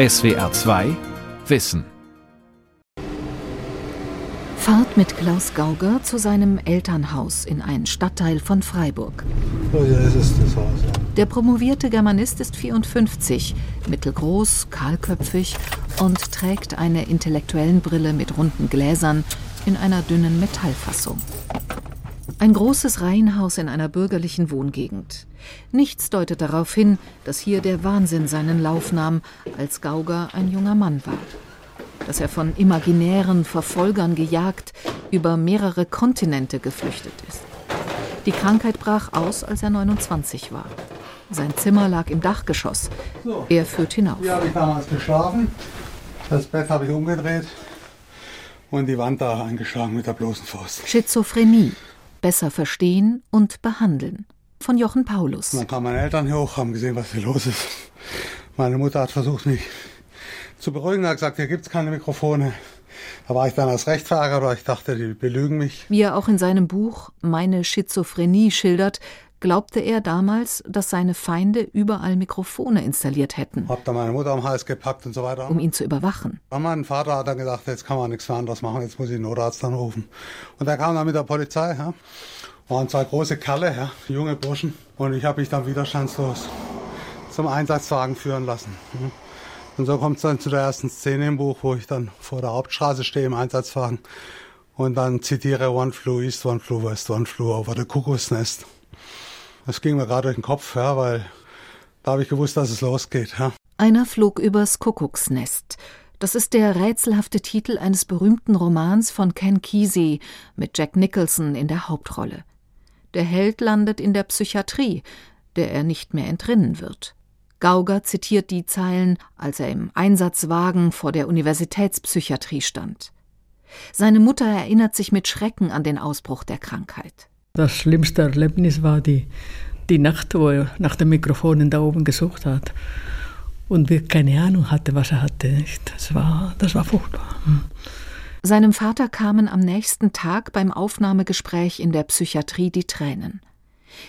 SWR 2 Wissen. Fahrt mit Klaus Gauger zu seinem Elternhaus in einen Stadtteil von Freiburg. Hier ist es das Haus. Ja. Der promovierte Germanist ist 54, mittelgroß, kahlköpfig und trägt eine intellektuellen Brille mit runden Gläsern in einer dünnen Metallfassung. Ein großes Reihenhaus in einer bürgerlichen Wohngegend. Nichts deutet darauf hin, dass hier der Wahnsinn seinen Lauf nahm, als Gauger ein junger Mann war. Dass er von imaginären Verfolgern gejagt über mehrere Kontinente geflüchtet ist. Die Krankheit brach aus, als er 29 war. Sein Zimmer lag im Dachgeschoss. Er führt hinauf. Hier habe ich damals geschlafen. Das Bett habe ich umgedreht und die Wand da eingeschlagen mit der bloßen Faust. Schizophrenie. Besser verstehen und behandeln. Von Jochen Paulus. Dann kamen meine Eltern hier hoch, haben gesehen, was hier los ist. Meine Mutter hat versucht, mich zu beruhigen, hat gesagt, hier gibt es keine Mikrofone. Da war ich dann als recht verärgert, weil ich dachte, die belügen mich. Wie er auch in seinem Buch Meine Schizophrenie schildert, glaubte er damals, dass seine Feinde überall Mikrofone installiert hätten, Hab dann meine Mutter am Hals gepackt und so weiter. um ihn zu überwachen. Und mein Vater hat dann gesagt, jetzt kann man nichts mehr anderes machen, jetzt muss ich den Notarzt anrufen. Und der kam dann mit der Polizei, ja. Waren zwei große Kerle, ja, junge Burschen. Und ich habe mich dann widerstandslos zum Einsatzwagen führen lassen. ja. Und so kommt es dann zu der ersten Szene im Buch, wo ich dann vor der Hauptstraße stehe im Einsatzwagen und dann zitiere One flew east, one flew west, one flew over the Kuckucksnest. Das ging mir gerade durch den Kopf, ja, weil da habe ich gewusst, dass es losgeht. Ja. Einer flog übers Kuckucksnest. Das ist der rätselhafte Titel eines berühmten Romans von Ken Kesey mit Jack Nicholson in der Hauptrolle. Der Held landet in der Psychiatrie, der er nicht mehr entrinnen wird. Gauger zitiert die Zeilen, als er im Einsatzwagen vor der Universitätspsychiatrie stand. Seine Mutter erinnert sich mit Schrecken an den Ausbruch der Krankheit. Das schlimmste Erlebnis war die, die Nacht, wo er nach den Mikrofonen da oben gesucht hat und wir keine Ahnung hatte, was er hatte. Das war, das war furchtbar. Hm. Seinem Vater kamen am nächsten Tag beim Aufnahmegespräch in der Psychiatrie die Tränen.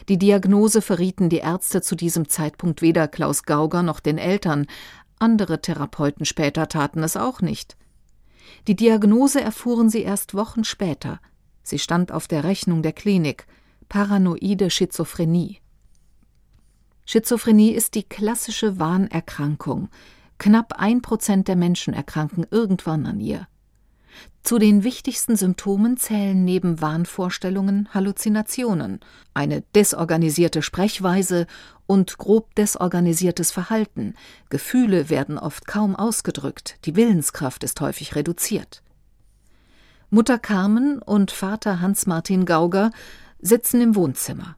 Die Diagnose verrieten die Ärzte zu diesem Zeitpunkt weder Klaus Gauger noch den Eltern, andere Therapeuten später taten es auch nicht. Die Diagnose erfuhren sie erst Wochen später. Sie stand auf der Rechnung der Klinik paranoide Schizophrenie. Schizophrenie ist die klassische Wahnerkrankung. Knapp ein Prozent der Menschen erkranken irgendwann an ihr. Zu den wichtigsten Symptomen zählen neben Wahnvorstellungen Halluzinationen, eine desorganisierte Sprechweise und grob desorganisiertes Verhalten. Gefühle werden oft kaum ausgedrückt, die Willenskraft ist häufig reduziert. Mutter Carmen und Vater Hans-Martin Gauger sitzen im Wohnzimmer.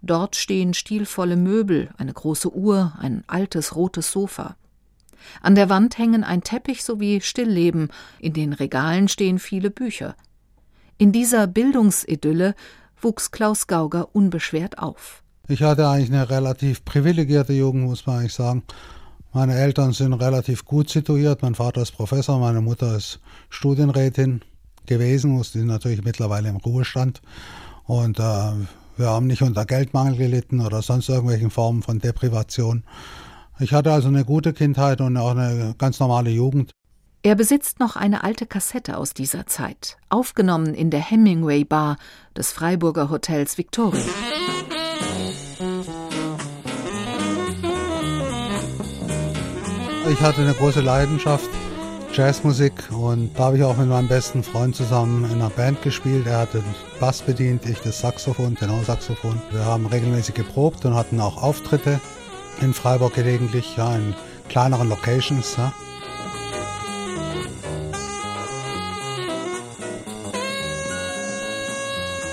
Dort stehen stilvolle Möbel, eine große Uhr, ein altes rotes Sofa. An der Wand hängen ein Teppich sowie Stillleben, in den Regalen stehen viele Bücher. In dieser Bildungsidylle wuchs Klaus Gauger unbeschwert auf. Ich hatte eigentlich eine relativ privilegierte Jugend, muss man eigentlich sagen. Meine Eltern sind relativ gut situiert. Mein Vater ist Professor, meine Mutter ist Studienrätin gewesen, ist natürlich mittlerweile im Ruhestand. Und äh, wir haben nicht unter Geldmangel gelitten oder sonst irgendwelchen Formen von Deprivation. Ich hatte also eine gute Kindheit und auch eine ganz normale Jugend. Er besitzt noch eine alte Kassette aus dieser Zeit, aufgenommen in der Hemingway Bar des Freiburger Hotels Victoria. Ich hatte eine große Leidenschaft, Jazzmusik und da habe ich auch mit meinem besten Freund zusammen in einer Band gespielt. Er hatte den Bass bedient, ich das Saxophon, Tenorsaxophon. Wir haben regelmäßig geprobt und hatten auch Auftritte in Freiburg gelegentlich, ja, in kleineren Locations. Ja.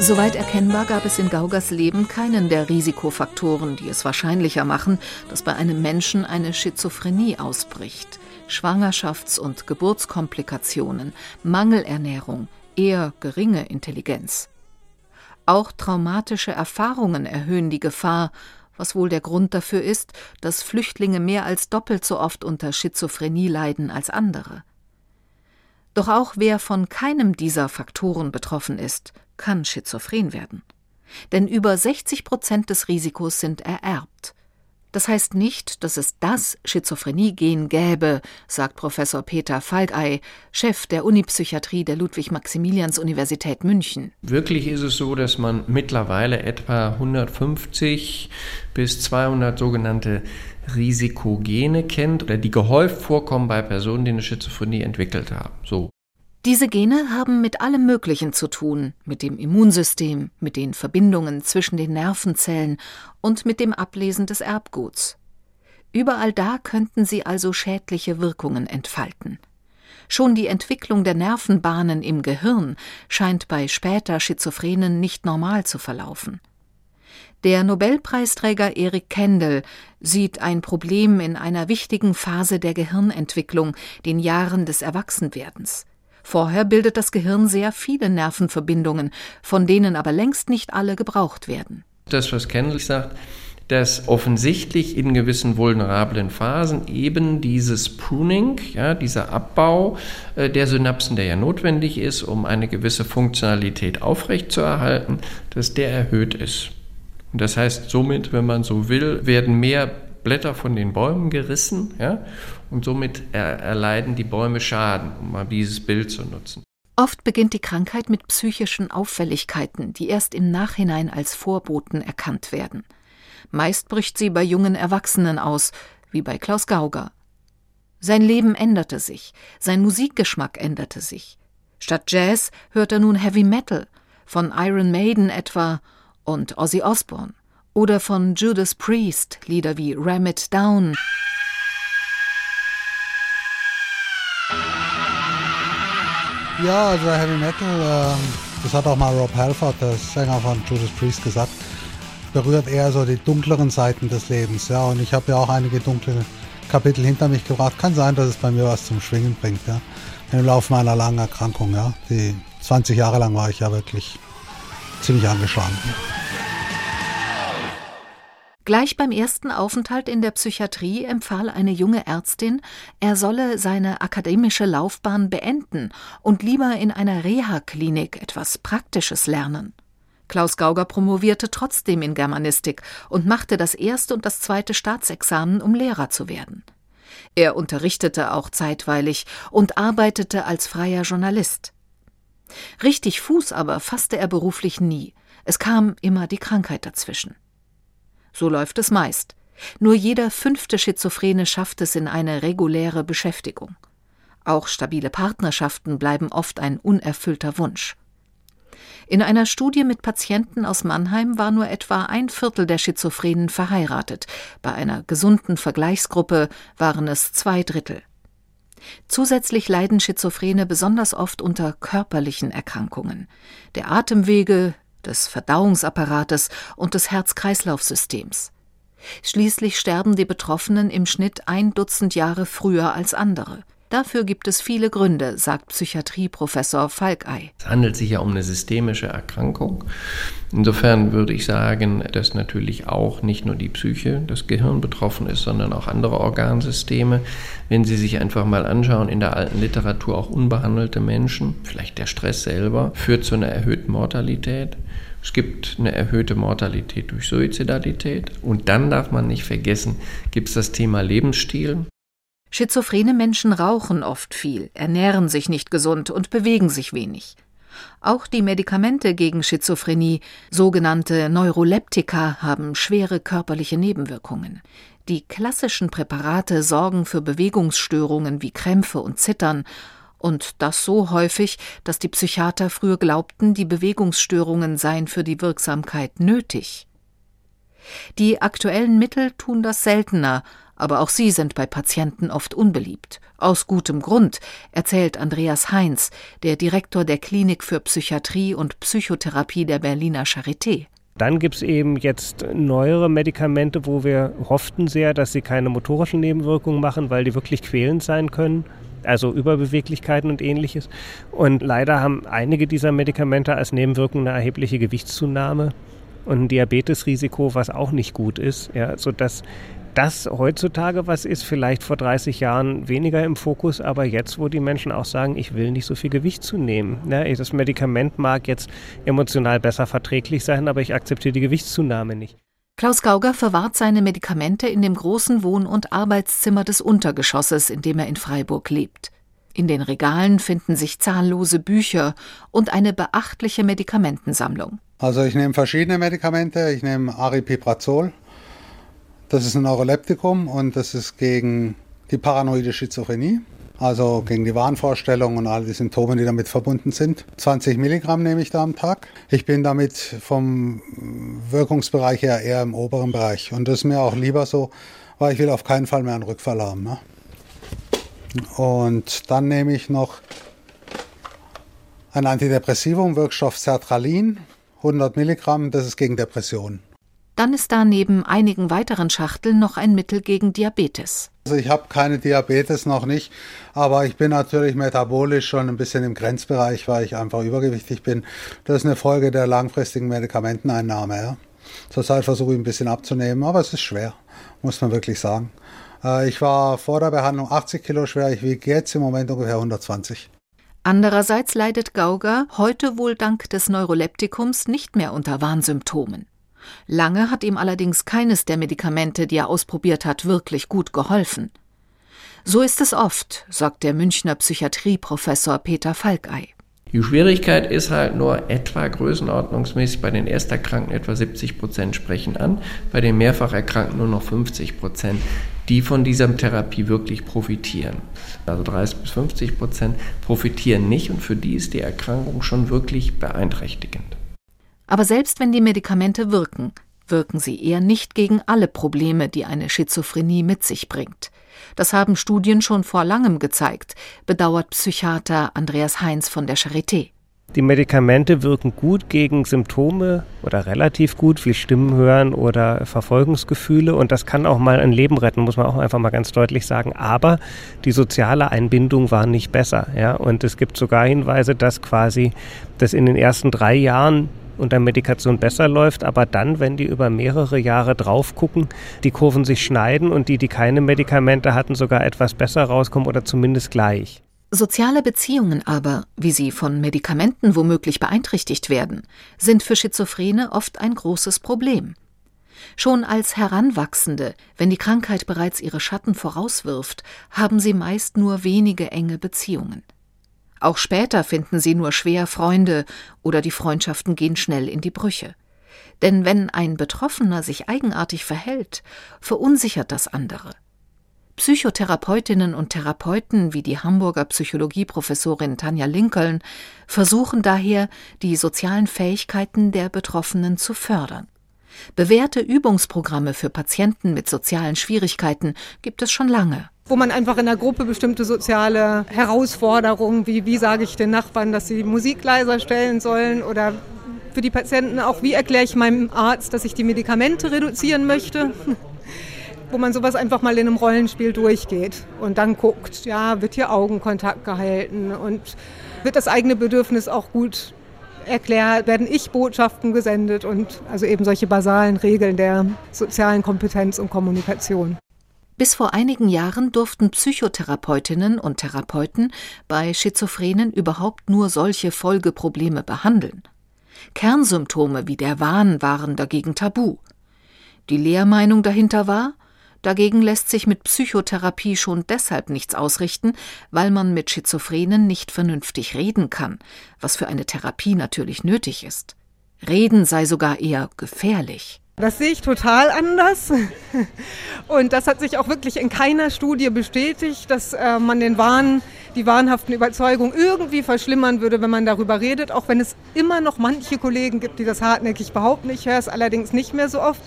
Soweit erkennbar gab es in Gaugers Leben keinen der Risikofaktoren, die es wahrscheinlicher machen, dass bei einem Menschen eine Schizophrenie ausbricht. Schwangerschafts- und Geburtskomplikationen, Mangelernährung, eher geringe Intelligenz. Auch traumatische Erfahrungen erhöhen die Gefahr, was wohl der Grund dafür ist, dass Flüchtlinge mehr als doppelt so oft unter Schizophrenie leiden als andere. Doch auch wer von keinem dieser Faktoren betroffen ist, kann schizophren werden. Denn über 60 Prozent des Risikos sind ererbt. Das heißt nicht, dass es das Schizophrenie-Gen gäbe, sagt Professor Peter Falkey, Chef der Unipsychiatrie der Ludwig-Maximilians-Universität München. Wirklich ist es so, dass man mittlerweile etwa 150 bis 200 sogenannte Risikogene kennt oder die gehäuft vorkommen bei Personen, die eine Schizophrenie entwickelt haben. So. Diese Gene haben mit allem Möglichen zu tun, mit dem Immunsystem, mit den Verbindungen zwischen den Nervenzellen und mit dem Ablesen des Erbguts. Überall da könnten sie also schädliche Wirkungen entfalten. Schon die Entwicklung der Nervenbahnen im Gehirn scheint bei später Schizophrenen nicht normal zu verlaufen. Der Nobelpreisträger Eric Kendall sieht ein Problem in einer wichtigen Phase der Gehirnentwicklung, den Jahren des Erwachsenwerdens. Vorher bildet das Gehirn sehr viele Nervenverbindungen, von denen aber längst nicht alle gebraucht werden. Das, was Kendall sagt, dass offensichtlich in gewissen vulnerablen Phasen eben dieses Pruning, ja, dieser Abbau äh, der Synapsen, der ja notwendig ist, um eine gewisse Funktionalität aufrechtzuerhalten, dass der erhöht ist. Und das heißt, somit, wenn man so will, werden mehr Blätter von den Bäumen gerissen ja, und somit erleiden die Bäume Schaden, um mal dieses Bild zu nutzen. Oft beginnt die Krankheit mit psychischen Auffälligkeiten, die erst im Nachhinein als Vorboten erkannt werden. Meist bricht sie bei jungen Erwachsenen aus, wie bei Klaus Gauger. Sein Leben änderte sich, sein Musikgeschmack änderte sich. Statt Jazz hört er nun Heavy Metal, von Iron Maiden etwa und Ozzy Osbourne oder von Judas Priest Lieder wie Ram It Down. Ja, also Heavy Metal, äh, das hat auch mal Rob Halford, der Sänger von Judas Priest, gesagt, berührt eher so die dunkleren Seiten des Lebens. Ja, und ich habe ja auch einige dunkle Kapitel hinter mich gebracht. Kann sein, dass es bei mir was zum Schwingen bringt. Ja, im Laufe meiner langen Erkrankung. Ja, die 20 Jahre lang war ich ja wirklich ziemlich angeschlagen. Gleich beim ersten Aufenthalt in der Psychiatrie empfahl eine junge Ärztin, er solle seine akademische Laufbahn beenden und lieber in einer Reha-Klinik etwas Praktisches lernen. Klaus Gauger promovierte trotzdem in Germanistik und machte das erste und das zweite Staatsexamen, um Lehrer zu werden. Er unterrichtete auch zeitweilig und arbeitete als freier Journalist. Richtig Fuß aber fasste er beruflich nie. Es kam immer die Krankheit dazwischen. So läuft es meist. Nur jeder fünfte Schizophrene schafft es in eine reguläre Beschäftigung. Auch stabile Partnerschaften bleiben oft ein unerfüllter Wunsch. In einer Studie mit Patienten aus Mannheim war nur etwa ein Viertel der Schizophrenen verheiratet, bei einer gesunden Vergleichsgruppe waren es zwei Drittel. Zusätzlich leiden Schizophrene besonders oft unter körperlichen Erkrankungen der Atemwege, des Verdauungsapparates und des Herz-Kreislauf-Systems. Schließlich sterben die Betroffenen im Schnitt ein Dutzend Jahre früher als andere. Dafür gibt es viele Gründe, sagt Psychiatrieprofessor Falkei. Es handelt sich ja um eine systemische Erkrankung. Insofern würde ich sagen, dass natürlich auch nicht nur die Psyche, das Gehirn betroffen ist, sondern auch andere Organsysteme. Wenn Sie sich einfach mal anschauen, in der alten Literatur auch unbehandelte Menschen, vielleicht der Stress selber, führt zu einer erhöhten Mortalität. Es gibt eine erhöhte Mortalität durch Suizidalität. Und dann darf man nicht vergessen, gibt es das Thema Lebensstil. Schizophrene Menschen rauchen oft viel, ernähren sich nicht gesund und bewegen sich wenig. Auch die Medikamente gegen Schizophrenie, sogenannte Neuroleptika, haben schwere körperliche Nebenwirkungen. Die klassischen Präparate sorgen für Bewegungsstörungen wie Krämpfe und Zittern, und das so häufig, dass die Psychiater früher glaubten, die Bewegungsstörungen seien für die Wirksamkeit nötig. Die aktuellen Mittel tun das seltener, aber auch sie sind bei Patienten oft unbeliebt. Aus gutem Grund, erzählt Andreas Heinz, der Direktor der Klinik für Psychiatrie und Psychotherapie der Berliner Charité. Dann gibt es eben jetzt neuere Medikamente, wo wir hofften sehr, dass sie keine motorischen Nebenwirkungen machen, weil die wirklich quälend sein können. Also Überbeweglichkeiten und ähnliches. Und leider haben einige dieser Medikamente als Nebenwirkung eine erhebliche Gewichtszunahme und ein Diabetesrisiko, was auch nicht gut ist, ja, sodass das heutzutage was ist, vielleicht vor 30 Jahren weniger im Fokus, aber jetzt, wo die Menschen auch sagen, ich will nicht so viel Gewicht zunehmen. Ne? Das Medikament mag jetzt emotional besser verträglich sein, aber ich akzeptiere die Gewichtszunahme nicht. Klaus Gauger verwahrt seine Medikamente in dem großen Wohn- und Arbeitszimmer des Untergeschosses, in dem er in Freiburg lebt. In den Regalen finden sich zahllose Bücher und eine beachtliche Medikamentensammlung. Also ich nehme verschiedene Medikamente. Ich nehme Aripiprazol. Das ist ein Neuroleptikum und das ist gegen die paranoide Schizophrenie, also gegen die Wahnvorstellungen und all die Symptome, die damit verbunden sind. 20 Milligramm nehme ich da am Tag. Ich bin damit vom Wirkungsbereich her eher im oberen Bereich und das ist mir auch lieber so, weil ich will auf keinen Fall mehr einen Rückfall haben. Ne? Und dann nehme ich noch ein Antidepressivum, Wirkstoff Sertralin, 100 Milligramm, das ist gegen Depressionen. Dann ist da neben einigen weiteren Schachteln noch ein Mittel gegen Diabetes. Also ich habe keine Diabetes noch nicht, aber ich bin natürlich metabolisch schon ein bisschen im Grenzbereich, weil ich einfach übergewichtig bin. Das ist eine Folge der langfristigen Medikamenteneinnahme. Ja. Zurzeit versuche ich ein bisschen abzunehmen, aber es ist schwer, muss man wirklich sagen. Äh, ich war vor der Behandlung 80 Kilo schwer, ich wiege jetzt im Moment ungefähr 120. Andererseits leidet Gauger heute wohl dank des Neuroleptikums nicht mehr unter Warnsymptomen. Lange hat ihm allerdings keines der Medikamente, die er ausprobiert hat, wirklich gut geholfen. So ist es oft, sagt der Münchner Psychiatrieprofessor Peter Falkei. Die Schwierigkeit ist halt nur etwa größenordnungsmäßig bei den Ersterkrankten etwa 70 Prozent sprechen an, bei den Mehrfacherkrankten nur noch 50 Prozent, die von dieser Therapie wirklich profitieren. Also 30 bis 50 Prozent profitieren nicht und für die ist die Erkrankung schon wirklich beeinträchtigend. Aber selbst wenn die Medikamente wirken, wirken sie eher nicht gegen alle Probleme, die eine Schizophrenie mit sich bringt. Das haben Studien schon vor langem gezeigt, bedauert Psychiater Andreas Heinz von der Charité. Die Medikamente wirken gut gegen Symptome oder relativ gut wie Stimmen hören oder Verfolgungsgefühle und das kann auch mal ein Leben retten, muss man auch einfach mal ganz deutlich sagen. Aber die soziale Einbindung war nicht besser, ja. Und es gibt sogar Hinweise, dass quasi das in den ersten drei Jahren unter Medikation besser läuft, aber dann, wenn die über mehrere Jahre drauf gucken, die Kurven sich schneiden und die, die keine Medikamente hatten, sogar etwas besser rauskommen oder zumindest gleich. Soziale Beziehungen aber, wie sie von Medikamenten womöglich beeinträchtigt werden, sind für Schizophrene oft ein großes Problem. Schon als Heranwachsende, wenn die Krankheit bereits ihre Schatten vorauswirft, haben sie meist nur wenige enge Beziehungen. Auch später finden sie nur schwer Freunde oder die Freundschaften gehen schnell in die Brüche. Denn wenn ein Betroffener sich eigenartig verhält, verunsichert das andere. Psychotherapeutinnen und Therapeuten wie die Hamburger Psychologieprofessorin Tanja Lincoln versuchen daher, die sozialen Fähigkeiten der Betroffenen zu fördern. Bewährte Übungsprogramme für Patienten mit sozialen Schwierigkeiten gibt es schon lange wo man einfach in der Gruppe bestimmte soziale Herausforderungen, wie wie sage ich den Nachbarn, dass sie Musik leiser stellen sollen oder für die Patienten auch, wie erkläre ich meinem Arzt, dass ich die Medikamente reduzieren möchte, wo man sowas einfach mal in einem Rollenspiel durchgeht und dann guckt, ja, wird hier Augenkontakt gehalten und wird das eigene Bedürfnis auch gut erklärt, werden Ich-Botschaften gesendet und also eben solche basalen Regeln der sozialen Kompetenz und Kommunikation. Bis vor einigen Jahren durften Psychotherapeutinnen und Therapeuten bei Schizophrenen überhaupt nur solche Folgeprobleme behandeln. Kernsymptome wie der Wahn waren dagegen tabu. Die Lehrmeinung dahinter war, dagegen lässt sich mit Psychotherapie schon deshalb nichts ausrichten, weil man mit Schizophrenen nicht vernünftig reden kann, was für eine Therapie natürlich nötig ist. Reden sei sogar eher gefährlich. Das sehe ich total anders. Und das hat sich auch wirklich in keiner Studie bestätigt, dass äh, man den Wahn, die wahnhaften Überzeugungen irgendwie verschlimmern würde, wenn man darüber redet. Auch wenn es immer noch manche Kollegen gibt, die das hartnäckig behaupten. Ich höre es allerdings nicht mehr so oft.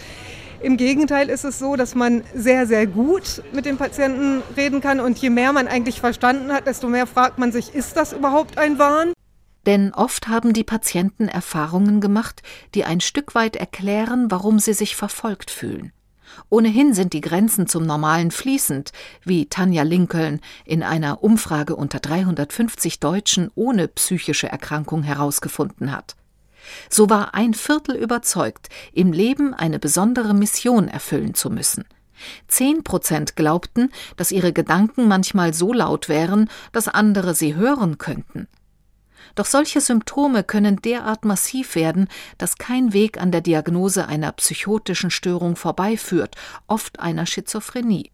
Im Gegenteil ist es so, dass man sehr, sehr gut mit dem Patienten reden kann. Und je mehr man eigentlich verstanden hat, desto mehr fragt man sich, ist das überhaupt ein Wahn? Denn oft haben die Patienten Erfahrungen gemacht, die ein Stück weit erklären, warum sie sich verfolgt fühlen. Ohnehin sind die Grenzen zum Normalen fließend, wie Tanja Lincoln in einer Umfrage unter 350 Deutschen ohne psychische Erkrankung herausgefunden hat. So war ein Viertel überzeugt, im Leben eine besondere Mission erfüllen zu müssen. Zehn Prozent glaubten, dass ihre Gedanken manchmal so laut wären, dass andere sie hören könnten. Doch solche Symptome können derart massiv werden, dass kein Weg an der Diagnose einer psychotischen Störung vorbeiführt, oft einer Schizophrenie.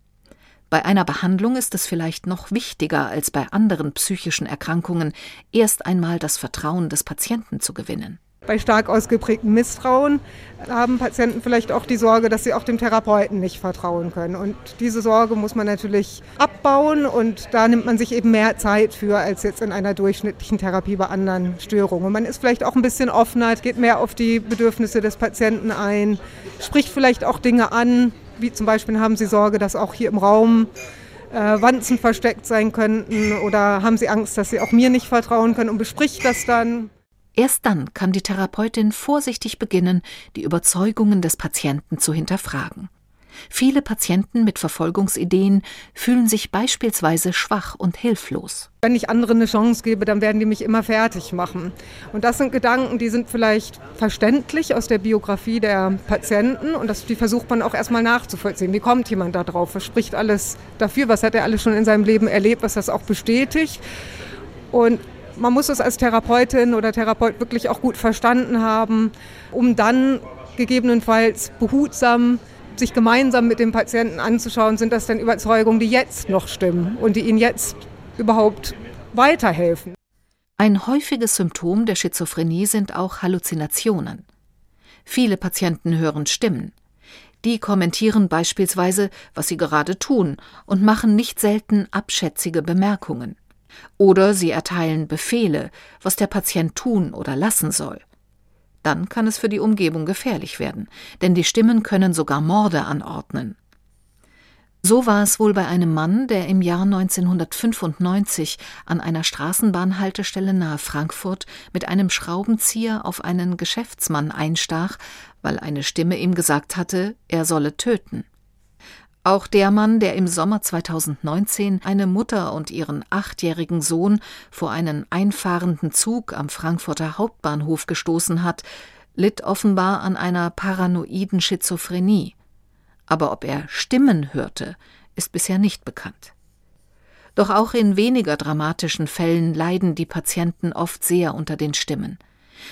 Bei einer Behandlung ist es vielleicht noch wichtiger als bei anderen psychischen Erkrankungen, erst einmal das Vertrauen des Patienten zu gewinnen. Bei stark ausgeprägtem Misstrauen haben Patienten vielleicht auch die Sorge, dass sie auch dem Therapeuten nicht vertrauen können. Und diese Sorge muss man natürlich abbauen und da nimmt man sich eben mehr Zeit für als jetzt in einer durchschnittlichen Therapie bei anderen Störungen. Man ist vielleicht auch ein bisschen offener, geht mehr auf die Bedürfnisse des Patienten ein, spricht vielleicht auch Dinge an, wie zum Beispiel haben Sie Sorge, dass auch hier im Raum äh, Wanzen versteckt sein könnten oder haben Sie Angst, dass Sie auch mir nicht vertrauen können und bespricht das dann. Erst dann kann die Therapeutin vorsichtig beginnen, die Überzeugungen des Patienten zu hinterfragen. Viele Patienten mit Verfolgungsideen fühlen sich beispielsweise schwach und hilflos. Wenn ich anderen eine Chance gebe, dann werden die mich immer fertig machen. Und das sind Gedanken, die sind vielleicht verständlich aus der Biografie der Patienten und das, die versucht man auch erstmal nachzuvollziehen. Wie kommt jemand da drauf? Was spricht alles dafür? Was hat er alles schon in seinem Leben erlebt, was das auch bestätigt? Und man muss es als Therapeutin oder Therapeut wirklich auch gut verstanden haben, um dann gegebenenfalls behutsam sich gemeinsam mit dem Patienten anzuschauen, sind das denn Überzeugungen, die jetzt noch stimmen und die ihnen jetzt überhaupt weiterhelfen. Ein häufiges Symptom der Schizophrenie sind auch Halluzinationen. Viele Patienten hören Stimmen. Die kommentieren beispielsweise, was sie gerade tun und machen nicht selten abschätzige Bemerkungen. Oder sie erteilen Befehle, was der Patient tun oder lassen soll. Dann kann es für die Umgebung gefährlich werden, denn die Stimmen können sogar Morde anordnen. So war es wohl bei einem Mann, der im Jahr 1995 an einer Straßenbahnhaltestelle nahe Frankfurt mit einem Schraubenzieher auf einen Geschäftsmann einstach, weil eine Stimme ihm gesagt hatte, er solle töten. Auch der Mann, der im Sommer 2019 eine Mutter und ihren achtjährigen Sohn vor einen einfahrenden Zug am Frankfurter Hauptbahnhof gestoßen hat, litt offenbar an einer paranoiden Schizophrenie. Aber ob er Stimmen hörte, ist bisher nicht bekannt. Doch auch in weniger dramatischen Fällen leiden die Patienten oft sehr unter den Stimmen.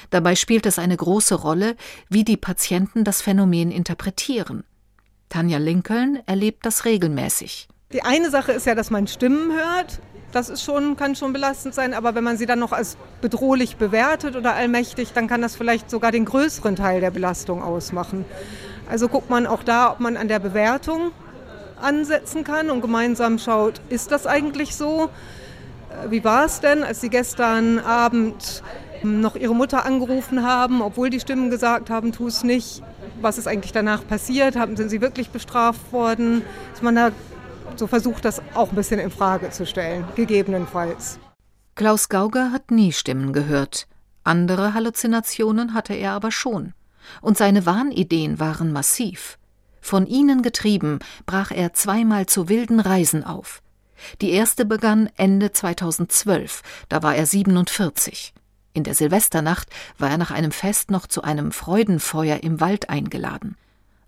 Dabei spielt es eine große Rolle, wie die Patienten das Phänomen interpretieren. Tanja Lincoln erlebt das regelmäßig. Die eine Sache ist ja, dass man Stimmen hört. Das ist schon, kann schon belastend sein, aber wenn man sie dann noch als bedrohlich bewertet oder allmächtig, dann kann das vielleicht sogar den größeren Teil der Belastung ausmachen. Also guckt man auch da, ob man an der Bewertung ansetzen kann und gemeinsam schaut, ist das eigentlich so? Äh, wie war es denn, als Sie gestern Abend noch Ihre Mutter angerufen haben, obwohl die Stimmen gesagt haben, tu es nicht? Was ist eigentlich danach passiert? Haben, sind sie wirklich bestraft worden? Dass man da so versucht, das auch ein bisschen in Frage zu stellen, gegebenenfalls. Klaus Gauger hat nie Stimmen gehört. Andere Halluzinationen hatte er aber schon. Und seine Wahnideen waren massiv. Von ihnen getrieben, brach er zweimal zu wilden Reisen auf. Die erste begann Ende 2012, da war er 47. In der Silvesternacht war er nach einem Fest noch zu einem Freudenfeuer im Wald eingeladen.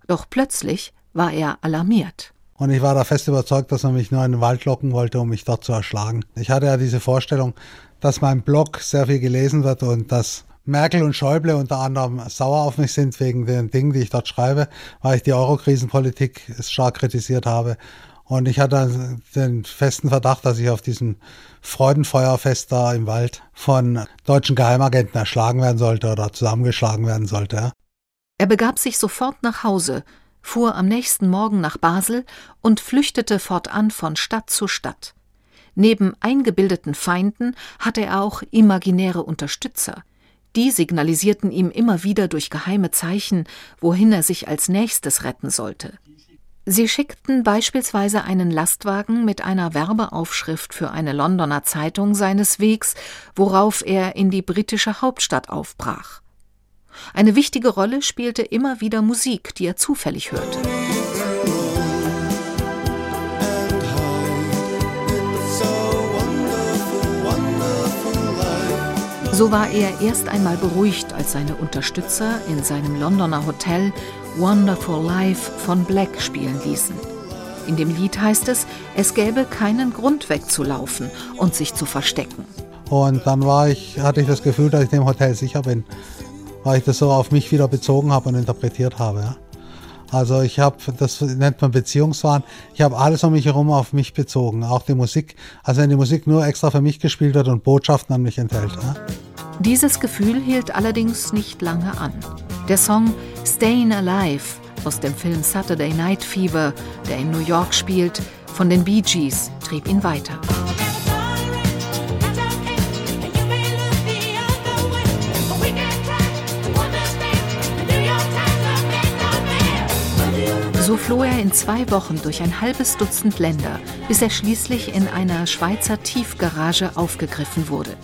Doch plötzlich war er alarmiert. Und ich war da fest überzeugt, dass er mich nur in den Wald locken wollte, um mich dort zu erschlagen. Ich hatte ja diese Vorstellung, dass mein Blog sehr viel gelesen wird und dass Merkel und Schäuble unter anderem sauer auf mich sind wegen den Dingen, die ich dort schreibe, weil ich die Eurokrisenpolitik stark kritisiert habe und ich hatte den festen Verdacht, dass ich auf diesem Freudenfeuerfest da im Wald von deutschen Geheimagenten erschlagen werden sollte oder zusammengeschlagen werden sollte. Er begab sich sofort nach Hause, fuhr am nächsten Morgen nach Basel und flüchtete fortan von Stadt zu Stadt. Neben eingebildeten Feinden hatte er auch imaginäre Unterstützer. Die signalisierten ihm immer wieder durch geheime Zeichen, wohin er sich als nächstes retten sollte. Sie schickten beispielsweise einen Lastwagen mit einer Werbeaufschrift für eine Londoner Zeitung seines Wegs, worauf er in die britische Hauptstadt aufbrach. Eine wichtige Rolle spielte immer wieder Musik, die er zufällig hörte. So war er erst einmal beruhigt, als seine Unterstützer in seinem Londoner Hotel Wonderful Life von Black spielen ließen. In dem Lied heißt es, es gäbe keinen Grund wegzulaufen und sich zu verstecken. Und dann war ich, hatte ich das Gefühl, dass ich dem Hotel sicher bin, weil ich das so auf mich wieder bezogen habe und interpretiert habe. Ja. Also ich habe, das nennt man Beziehungswahn, ich habe alles um mich herum auf mich bezogen, auch die Musik. Also wenn die Musik nur extra für mich gespielt wird und Botschaften an mich enthält. Ja. Dieses Gefühl hielt allerdings nicht lange an. Der Song Staying Alive aus dem Film Saturday Night Fever, der in New York spielt, von den Bee Gees, trieb ihn weiter. So floh er in zwei Wochen durch ein halbes Dutzend Länder, bis er schließlich in einer Schweizer Tiefgarage aufgegriffen wurde.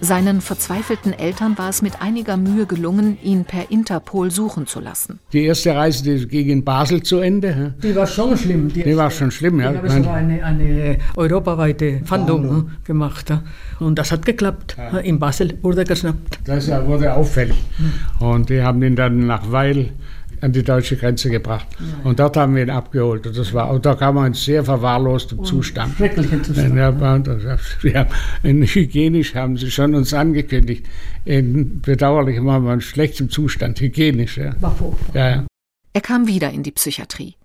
Seinen verzweifelten Eltern war es mit einiger Mühe gelungen, ihn per Interpol suchen zu lassen. Die erste Reise die ging in Basel zu Ende. Die war schon schlimm. Die, die war schon schlimm, ja. Ich habe sogar eine, eine europaweite Fahndung gemacht. Und das hat geklappt. Ja. In Basel wurde er geschnappt. Das wurde auffällig. Und die haben ihn dann nach Weil an die deutsche Grenze gebracht. Ja. Und dort haben wir ihn abgeholt. Und das war, und da kam er in sehr verwahrlostem Zustand. Schrecklichen Zustand. Ja, ja. In hygienisch haben sie schon uns angekündigt. In bedauerlichem haben wir einen schlechten Zustand, hygienisch. Ja. War ja, Er kam wieder in die Psychiatrie.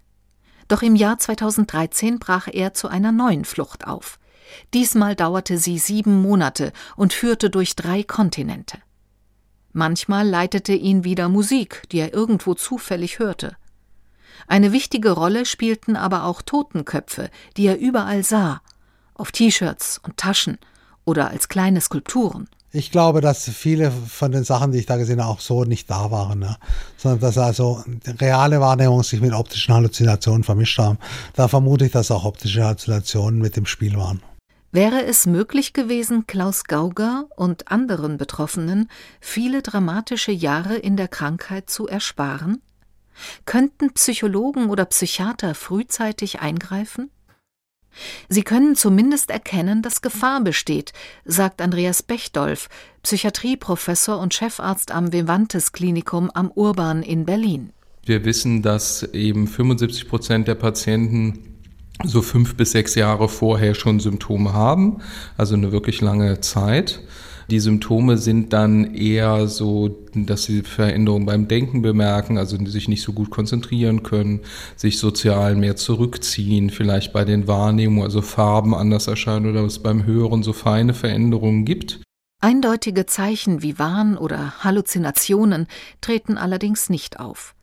Doch im Jahr 2013 brach er zu einer neuen Flucht auf. Diesmal dauerte sie sieben Monate und führte durch drei Kontinente. Manchmal leitete ihn wieder Musik, die er irgendwo zufällig hörte. Eine wichtige Rolle spielten aber auch Totenköpfe, die er überall sah, auf T-Shirts und Taschen oder als kleine Skulpturen. Ich glaube, dass viele von den Sachen, die ich da gesehen habe, auch so nicht da waren, ne? sondern dass also reale Wahrnehmungen sich mit optischen Halluzinationen vermischt haben. Da vermute ich, dass auch optische Halluzinationen mit dem Spiel waren. Wäre es möglich gewesen, Klaus Gauger und anderen Betroffenen viele dramatische Jahre in der Krankheit zu ersparen? Könnten Psychologen oder Psychiater frühzeitig eingreifen? Sie können zumindest erkennen, dass Gefahr besteht, sagt Andreas Bechdolf, Psychiatrieprofessor und Chefarzt am Vivantes Klinikum am Urban in Berlin. Wir wissen, dass eben 75 Prozent der Patienten so fünf bis sechs Jahre vorher schon Symptome haben, also eine wirklich lange Zeit. Die Symptome sind dann eher so, dass sie Veränderungen beim Denken bemerken, also sich nicht so gut konzentrieren können, sich sozial mehr zurückziehen, vielleicht bei den Wahrnehmungen, also Farben anders erscheinen oder es beim Hören so feine Veränderungen gibt. Eindeutige Zeichen wie Wahn oder Halluzinationen treten allerdings nicht auf.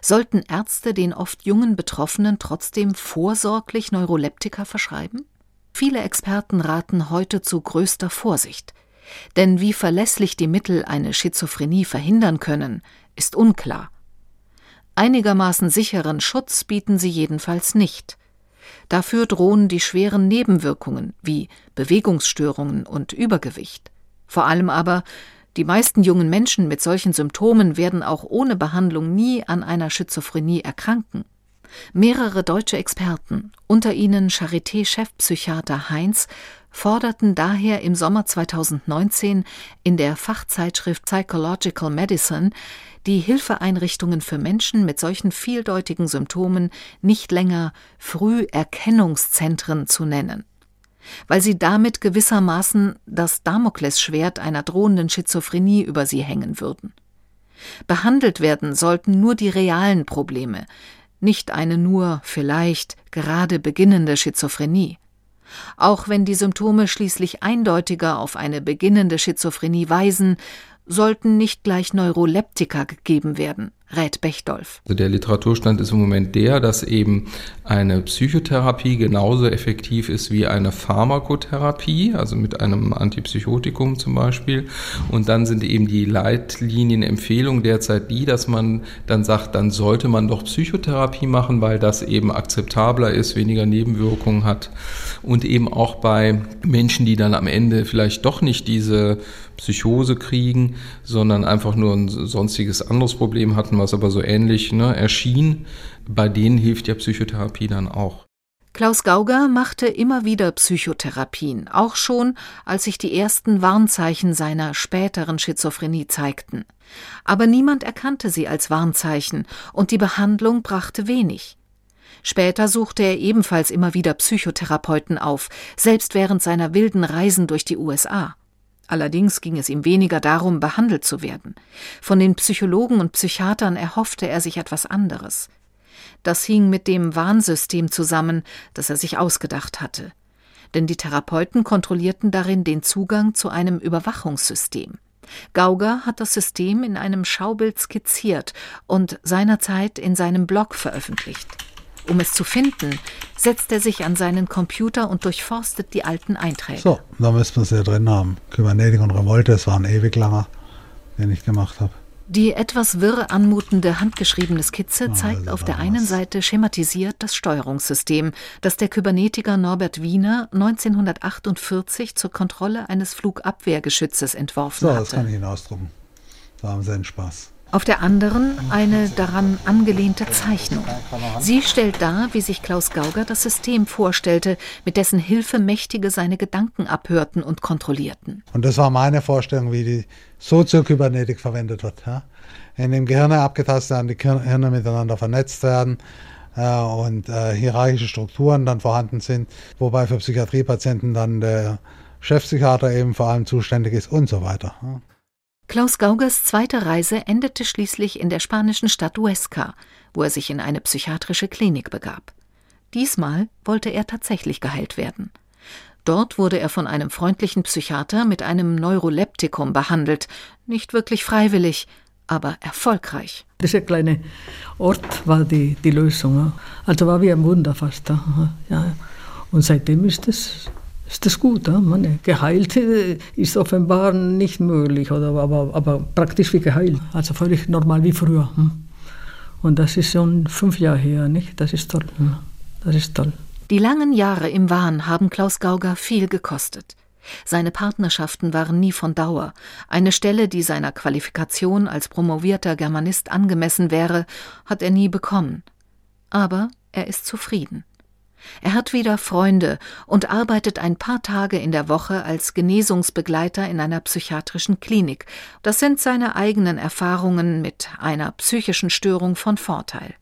Sollten Ärzte den oft jungen Betroffenen trotzdem vorsorglich Neuroleptika verschreiben? Viele Experten raten heute zu größter Vorsicht. Denn wie verlässlich die Mittel eine Schizophrenie verhindern können, ist unklar. Einigermaßen sicheren Schutz bieten sie jedenfalls nicht. Dafür drohen die schweren Nebenwirkungen wie Bewegungsstörungen und Übergewicht. Vor allem aber die meisten jungen Menschen mit solchen Symptomen werden auch ohne Behandlung nie an einer Schizophrenie erkranken. Mehrere deutsche Experten, unter ihnen Charité-Chefpsychiater Heinz, forderten daher im Sommer 2019 in der Fachzeitschrift Psychological Medicine, die Hilfeeinrichtungen für Menschen mit solchen vieldeutigen Symptomen nicht länger Früherkennungszentren zu nennen weil sie damit gewissermaßen das Damoklesschwert einer drohenden Schizophrenie über sie hängen würden. Behandelt werden sollten nur die realen Probleme, nicht eine nur vielleicht gerade beginnende Schizophrenie. Auch wenn die Symptome schließlich eindeutiger auf eine beginnende Schizophrenie weisen, sollten nicht gleich Neuroleptika gegeben werden rät Bechdolf. Also der Literaturstand ist im Moment der, dass eben eine Psychotherapie genauso effektiv ist wie eine Pharmakotherapie, also mit einem Antipsychotikum zum Beispiel. Und dann sind eben die Leitlinien, Empfehlungen derzeit die, dass man dann sagt, dann sollte man doch Psychotherapie machen, weil das eben akzeptabler ist, weniger Nebenwirkungen hat. Und eben auch bei Menschen, die dann am Ende vielleicht doch nicht diese Psychose kriegen, sondern einfach nur ein sonstiges anderes Problem hatten, was aber so ähnlich ne, erschien. Bei denen hilft ja Psychotherapie dann auch. Klaus Gauger machte immer wieder Psychotherapien, auch schon, als sich die ersten Warnzeichen seiner späteren Schizophrenie zeigten. Aber niemand erkannte sie als Warnzeichen, und die Behandlung brachte wenig. Später suchte er ebenfalls immer wieder Psychotherapeuten auf, selbst während seiner wilden Reisen durch die USA. Allerdings ging es ihm weniger darum, behandelt zu werden. Von den Psychologen und Psychiatern erhoffte er sich etwas anderes. Das hing mit dem Warnsystem zusammen, das er sich ausgedacht hatte. Denn die Therapeuten kontrollierten darin den Zugang zu einem Überwachungssystem. Gauger hat das System in einem Schaubild skizziert und seinerzeit in seinem Blog veröffentlicht. Um es zu finden, setzt er sich an seinen Computer und durchforstet die alten Einträge. So, da müssen wir es ja drin haben. Kybernetik und Revolte, das war ein ewig langer, den ich gemacht habe. Die etwas wirr anmutende handgeschriebene Skizze zeigt also auf der einen Seite schematisiert das Steuerungssystem, das der Kybernetiker Norbert Wiener 1948 zur Kontrolle eines Flugabwehrgeschützes entworfen hatte. So, das kann ich Ihnen ausdrucken. Da haben Sie einen Spaß. Auf der anderen eine daran angelehnte Zeichnung. Sie stellt dar, wie sich Klaus Gauger das System vorstellte, mit dessen Hilfe Mächtige seine Gedanken abhörten und kontrollierten. Und das war meine Vorstellung, wie die Soziokybernetik verwendet wird. Ja? In dem Gehirne abgetastet werden, die Gehirne miteinander vernetzt werden äh, und äh, hierarchische Strukturen dann vorhanden sind, wobei für Psychiatriepatienten dann der Chefpsychiater eben vor allem zuständig ist und so weiter. Ja? Klaus Gaugers zweite Reise endete schließlich in der spanischen Stadt Huesca, wo er sich in eine psychiatrische Klinik begab. Diesmal wollte er tatsächlich geheilt werden. Dort wurde er von einem freundlichen Psychiater mit einem Neuroleptikum behandelt, nicht wirklich freiwillig, aber erfolgreich. Dieser kleine Ort war die, die Lösung. Also war wie ein Wunder fast. Ja. Und seitdem ist es ist das gut. Ja? Man, geheilt äh, ist offenbar nicht möglich, oder, aber, aber praktisch wie geheilt. Also völlig normal wie früher. Hm? Und das ist schon fünf Jahre her, nicht? Das ist toll. Hm? Das ist toll. Die langen Jahre im Wahn haben Klaus Gauger viel gekostet. Seine Partnerschaften waren nie von Dauer. Eine Stelle, die seiner Qualifikation als promovierter Germanist angemessen wäre, hat er nie bekommen. Aber er ist zufrieden. Er hat wieder Freunde und arbeitet ein paar Tage in der Woche als Genesungsbegleiter in einer psychiatrischen Klinik. Das sind seine eigenen Erfahrungen mit einer psychischen Störung von Vorteil.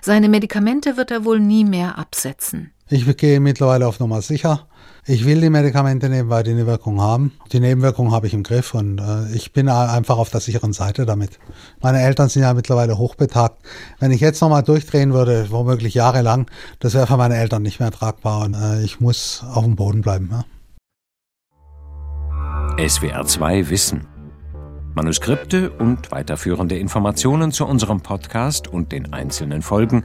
Seine Medikamente wird er wohl nie mehr absetzen. Ich gehe mittlerweile auf Nummer sicher. Ich will die Medikamente nehmen, weil die eine Wirkung haben. Die Nebenwirkungen habe ich im Griff und äh, ich bin einfach auf der sicheren Seite damit. Meine Eltern sind ja mittlerweile hochbetagt. Wenn ich jetzt nochmal durchdrehen würde, womöglich jahrelang, das wäre für meine Eltern nicht mehr tragbar und äh, ich muss auf dem Boden bleiben. Ja. SWR 2 Wissen. Manuskripte und weiterführende Informationen zu unserem Podcast und den einzelnen Folgen